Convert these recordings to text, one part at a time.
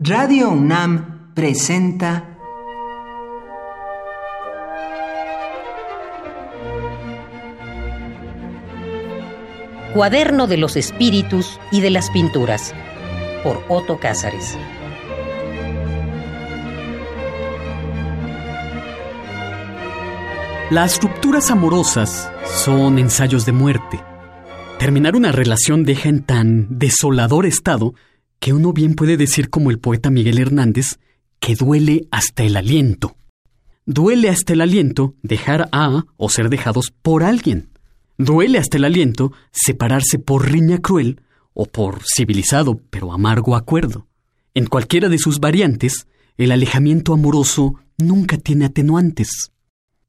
Radio UNAM presenta Cuaderno de los Espíritus y de las Pinturas por Otto Cázares. Las rupturas amorosas son ensayos de muerte. Terminar una relación deja en tan desolador estado que uno bien puede decir como el poeta Miguel Hernández que duele hasta el aliento. Duele hasta el aliento dejar a o ser dejados por alguien. Duele hasta el aliento separarse por riña cruel o por civilizado pero amargo acuerdo. En cualquiera de sus variantes, el alejamiento amoroso nunca tiene atenuantes.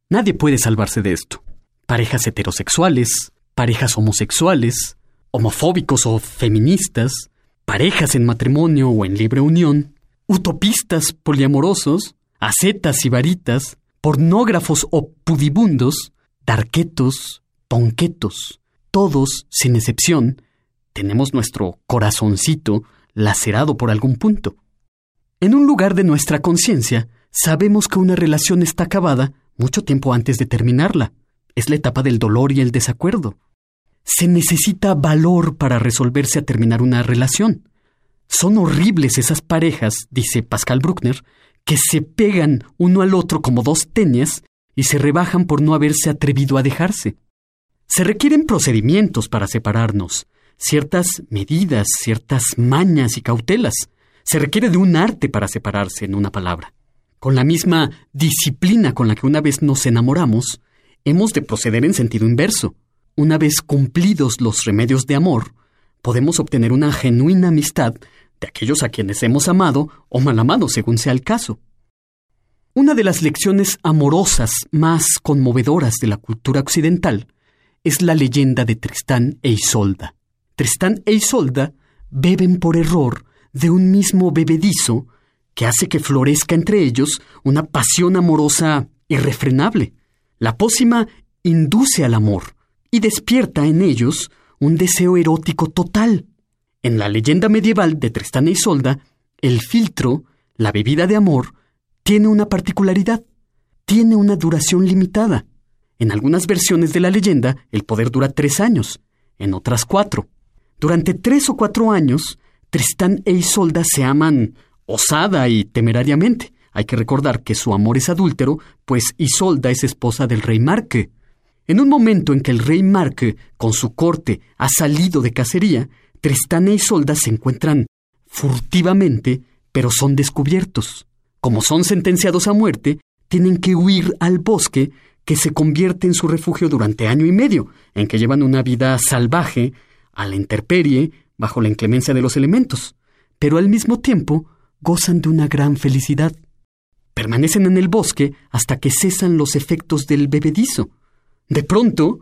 Nadie puede salvarse de esto. Parejas heterosexuales, parejas homosexuales, homofóbicos o feministas, parejas en matrimonio o en libre unión, utopistas poliamorosos, acetas y varitas, pornógrafos o pudibundos, darquetos, ponquetos, todos, sin excepción, tenemos nuestro corazoncito lacerado por algún punto. En un lugar de nuestra conciencia, sabemos que una relación está acabada mucho tiempo antes de terminarla. Es la etapa del dolor y el desacuerdo. Se necesita valor para resolverse a terminar una relación. Son horribles esas parejas, dice Pascal Bruckner, que se pegan uno al otro como dos teñas y se rebajan por no haberse atrevido a dejarse. Se requieren procedimientos para separarnos, ciertas medidas, ciertas mañas y cautelas. Se requiere de un arte para separarse, en una palabra. Con la misma disciplina con la que una vez nos enamoramos, hemos de proceder en sentido inverso. Una vez cumplidos los remedios de amor, podemos obtener una genuina amistad de aquellos a quienes hemos amado o mal amado, según sea el caso. Una de las lecciones amorosas más conmovedoras de la cultura occidental es la leyenda de Tristán e Isolda. Tristán e Isolda beben por error de un mismo bebedizo que hace que florezca entre ellos una pasión amorosa irrefrenable. La pócima induce al amor y despierta en ellos un deseo erótico total. En la leyenda medieval de Tristán e Isolda, el filtro, la bebida de amor, tiene una particularidad. Tiene una duración limitada. En algunas versiones de la leyenda, el poder dura tres años, en otras cuatro. Durante tres o cuatro años, Tristán e Isolda se aman osada y temerariamente. Hay que recordar que su amor es adúltero, pues Isolda es esposa del rey Marque. En un momento en que el rey Marque, con su corte, ha salido de cacería, Tristán e Isolda se encuentran furtivamente, pero son descubiertos. Como son sentenciados a muerte, tienen que huir al bosque, que se convierte en su refugio durante año y medio, en que llevan una vida salvaje, a la intemperie, bajo la inclemencia de los elementos. Pero al mismo tiempo, gozan de una gran felicidad. Permanecen en el bosque hasta que cesan los efectos del bebedizo. De pronto,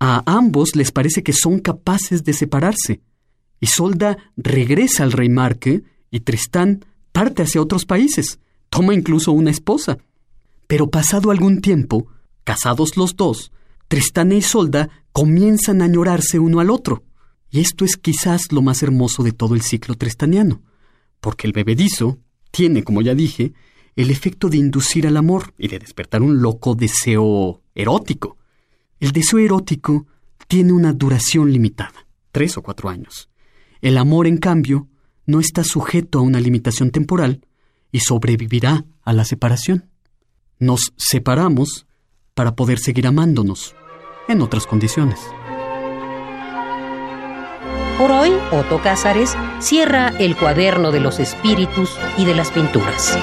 a ambos les parece que son capaces de separarse. Isolda regresa al rey Marque y Tristán parte hacia otros países. Toma incluso una esposa. Pero pasado algún tiempo, casados los dos, Tristán e Isolda comienzan a añorarse uno al otro. Y esto es quizás lo más hermoso de todo el ciclo tristaniano porque el bebedizo tiene, como ya dije, el efecto de inducir al amor y de despertar un loco deseo erótico. El deseo erótico tiene una duración limitada, tres o cuatro años. El amor, en cambio, no está sujeto a una limitación temporal y sobrevivirá a la separación. Nos separamos para poder seguir amándonos en otras condiciones. Por hoy, Otto Cázares cierra el cuaderno de los espíritus y de las pinturas.